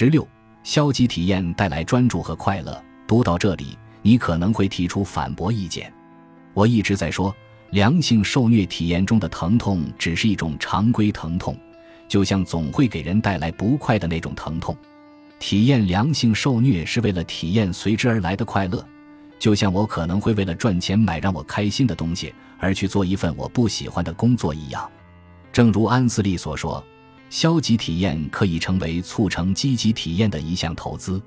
十六，消极体验带来专注和快乐。读到这里，你可能会提出反驳意见。我一直在说，良性受虐体验中的疼痛只是一种常规疼痛，就像总会给人带来不快的那种疼痛。体验良性受虐是为了体验随之而来的快乐，就像我可能会为了赚钱买让我开心的东西而去做一份我不喜欢的工作一样。正如安斯利所说。消极体验可以成为促成积极体验的一项投资，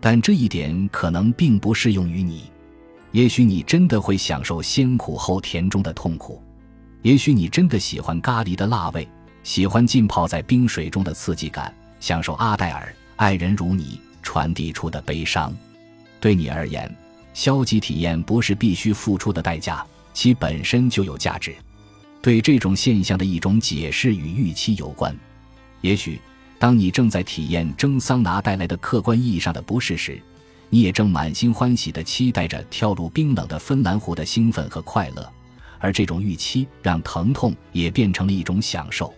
但这一点可能并不适用于你。也许你真的会享受先苦后甜中的痛苦，也许你真的喜欢咖喱的辣味，喜欢浸泡在冰水中的刺激感，享受阿黛尔《爱人如你》传递出的悲伤。对你而言，消极体验不是必须付出的代价，其本身就有价值。对这种现象的一种解释与预期有关。也许，当你正在体验蒸桑拿带来的客观意义上的不适时，你也正满心欢喜地期待着跳入冰冷的芬兰湖的兴奋和快乐，而这种预期让疼痛也变成了一种享受。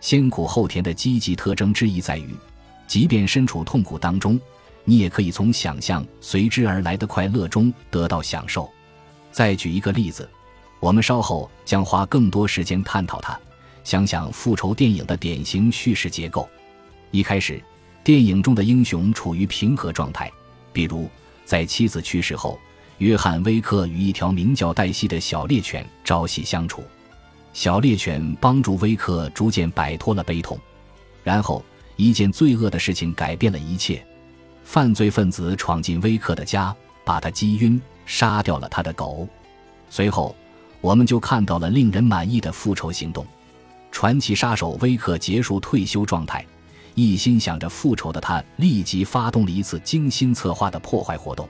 先苦后甜的积极特征之一在于，即便身处痛苦当中，你也可以从想象随之而来的快乐中得到享受。再举一个例子，我们稍后将花更多时间探讨它。想想复仇电影的典型叙事结构：一开始，电影中的英雄处于平和状态，比如在妻子去世后，约翰·威克与一条名叫黛西的小猎犬朝夕相处，小猎犬帮助威克逐渐摆脱了悲痛。然后，一件罪恶的事情改变了一切：犯罪分子闯进威克的家，把他击晕，杀掉了他的狗。随后，我们就看到了令人满意的复仇行动。传奇杀手威克结束退休状态，一心想着复仇的他立即发动了一次精心策划的破坏活动。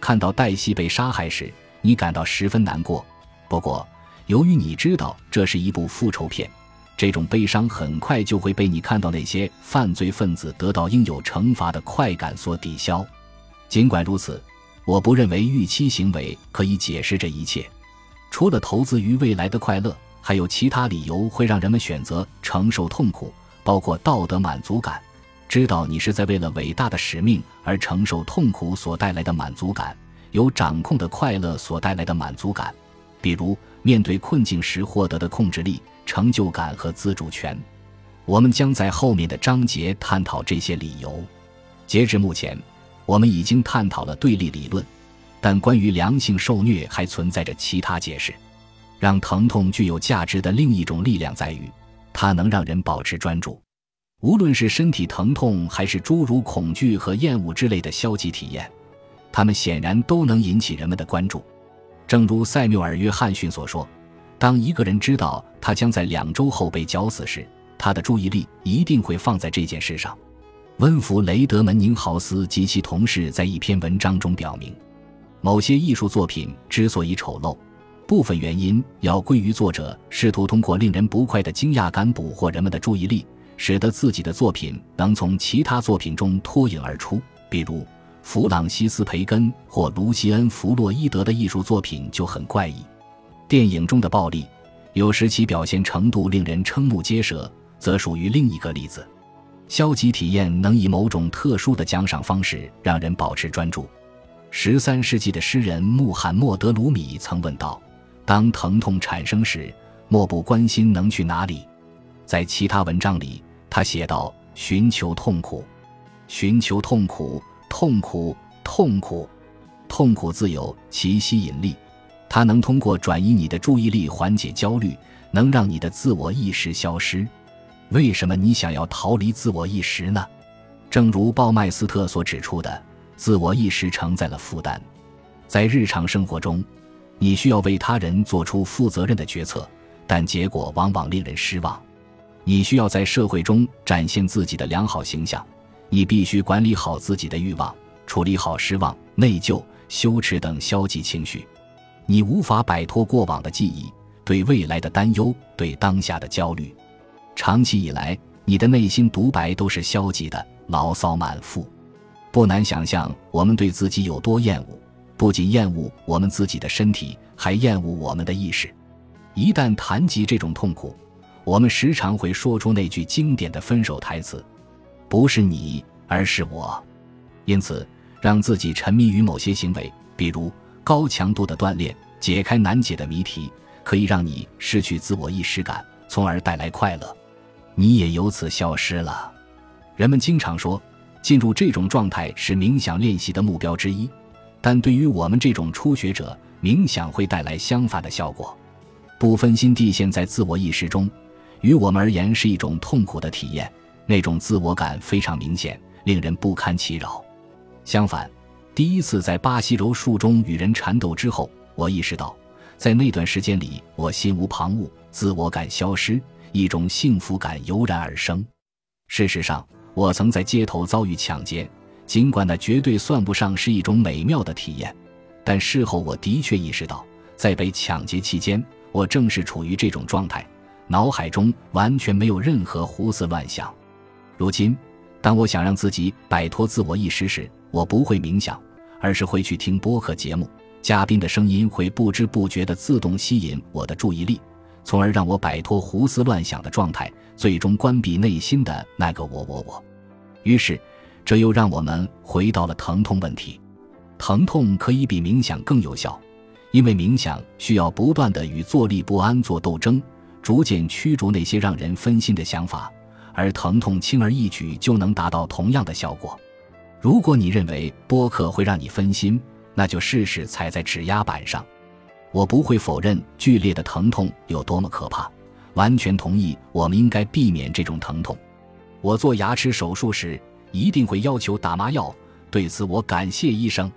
看到黛西被杀害时，你感到十分难过。不过，由于你知道这是一部复仇片，这种悲伤很快就会被你看到那些犯罪分子得到应有惩罚的快感所抵消。尽管如此，我不认为预期行为可以解释这一切，除了投资于未来的快乐。还有其他理由会让人们选择承受痛苦，包括道德满足感，知道你是在为了伟大的使命而承受痛苦所带来的满足感，有掌控的快乐所带来的满足感，比如面对困境时获得的控制力、成就感和自主权。我们将在后面的章节探讨这些理由。截至目前，我们已经探讨了对立理论，但关于良性受虐还存在着其他解释。让疼痛具有价值的另一种力量在于，它能让人保持专注。无论是身体疼痛，还是诸如恐惧和厌恶之类的消极体验，它们显然都能引起人们的关注。正如塞缪尔·约翰逊所说：“当一个人知道他将在两周后被绞死时，他的注意力一定会放在这件事上。”温弗雷德·门宁豪斯及其同事在一篇文章中表明，某些艺术作品之所以丑陋。部分原因要归于作者试图通过令人不快的惊讶感捕获人们的注意力，使得自己的作品能从其他作品中脱颖而出。比如，弗朗西斯·培根或卢西恩·弗洛伊德的艺术作品就很怪异。电影中的暴力，有时其表现程度令人瞠目结舌，则属于另一个例子。消极体验能以某种特殊的奖赏方式让人保持专注。十三世纪的诗人穆罕默德·鲁米曾问道。当疼痛产生时，莫不关心能去哪里。在其他文章里，他写道：“寻求痛苦，寻求痛苦，痛苦，痛苦，痛苦自有其吸引力。它能通过转移你的注意力缓解焦虑，能让你的自我意识消失。为什么你想要逃离自我意识呢？正如鲍麦斯特所指出的，自我意识承载了负担，在日常生活中。”你需要为他人做出负责任的决策，但结果往往令人失望。你需要在社会中展现自己的良好形象，你必须管理好自己的欲望，处理好失望、内疚、羞耻等消极情绪。你无法摆脱过往的记忆、对未来的担忧、对当下的焦虑。长期以来，你的内心独白都是消极的，牢骚满腹。不难想象，我们对自己有多厌恶。不仅厌恶我们自己的身体，还厌恶我们的意识。一旦谈及这种痛苦，我们时常会说出那句经典的分手台词：“不是你，而是我。因此，让自己沉迷于某些行为，比如高强度的锻炼、解开难解的谜题，可以让你失去自我意识感，从而带来快乐。你也由此消失了。人们经常说，进入这种状态是冥想练习的目标之一，但对于我们这种初学者，冥想会带来相反的效果。不分心地陷在自我意识中，于我们而言是一种痛苦的体验，那种自我感非常明显，令人不堪其扰。相反，第一次在巴西柔术中与人缠斗之后，我意识到，在那段时间里，我心无旁骛，自我感消失，一种幸福感油然而生。事实上，我曾在街头遭遇抢劫，尽管那绝对算不上是一种美妙的体验，但事后我的确意识到，在被抢劫期间，我正是处于这种状态，脑海中完全没有任何胡思乱想。如今，当我想让自己摆脱自我意识时，我不会冥想，而是会去听播客节目，嘉宾的声音会不知不觉地自动吸引我的注意力，从而让我摆脱胡思乱想的状态，最终关闭内心的那个我我我。于是，这又让我们回到了疼痛问题。疼痛可以比冥想更有效，因为冥想需要不断地与坐立不安做斗争，逐渐驱逐那些让人分心的想法，而疼痛轻而易举就能达到同样的效果。如果你认为播客会让你分心，那就试试踩在指压板上。我不会否认剧烈的疼痛有多么可怕，完全同意我们应该避免这种疼痛。我做牙齿手术时一定会要求打麻药，对此我感谢医生。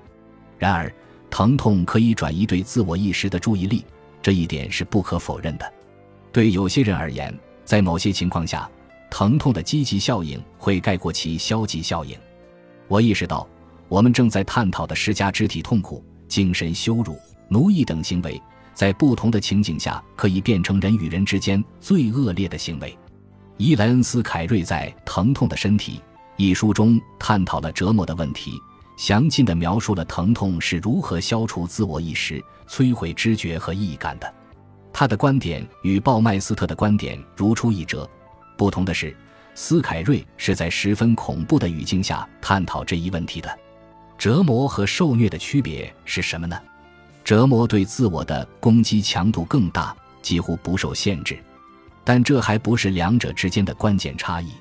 然而，疼痛可以转移对自我意识的注意力，这一点是不可否认的。对有些人而言，在某些情况下，疼痛的积极效应会盖过其消极效应。我意识到，我们正在探讨的施加肢体痛苦、精神羞辱、奴役等行为，在不同的情景下可以变成人与人之间最恶劣的行为。伊莱恩斯·凯瑞在《疼痛的身体》一书中探讨了折磨的问题，详尽地描述了疼痛是如何消除自我意识、摧毁知觉和意义感的。他的观点与鲍麦斯特的观点如出一辙，不同的是。斯凯瑞是在十分恐怖的语境下探讨这一问题的。折磨和受虐的区别是什么呢？折磨对自我的攻击强度更大，几乎不受限制，但这还不是两者之间的关键差异。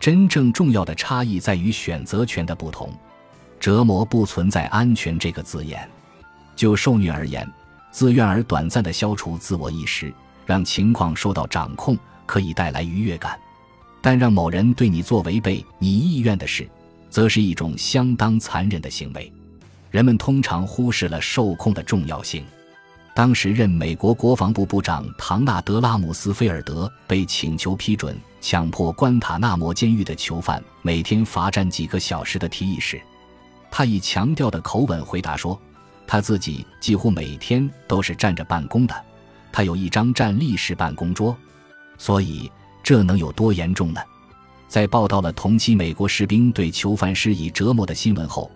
真正重要的差异在于选择权的不同。折磨不存在“安全”这个字眼。就受虐而言，自愿而短暂的消除自我意识，让情况受到掌控，可以带来愉悦感。但让某人对你做违背你意愿的事，则是一种相当残忍的行为。人们通常忽视了受控的重要性。当时任美国国防部部长唐纳德拉姆斯菲尔德被请求批准强迫关塔那摩监狱的囚犯每天罚站几个小时的提议时，他以强调的口吻回答说：“他自己几乎每天都是站着办公的，他有一张站立式办公桌，所以。”这能有多严重呢？在报道了同期美国士兵对囚犯施以折磨的新闻后，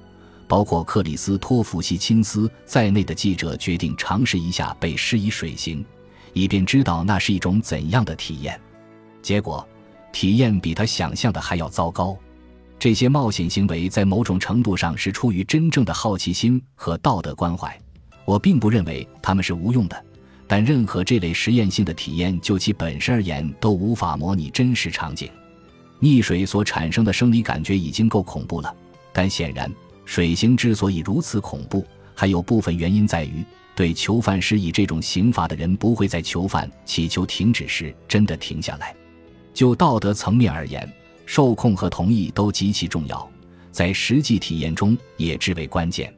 包括克里斯托弗西钦斯在内的记者决定尝试一下被施以水刑，以便知道那是一种怎样的体验。结果，体验比他想象的还要糟糕。这些冒险行为在某种程度上是出于真正的好奇心和道德关怀。我并不认为他们是无用的。但任何这类实验性的体验，就其本身而言，都无法模拟真实场景。溺水所产生的生理感觉已经够恐怖了，但显然，水刑之所以如此恐怖，还有部分原因在于，对囚犯施以这种刑罚的人不会在囚犯祈求停止时真的停下来。就道德层面而言，受控和同意都极其重要，在实际体验中也至为关键。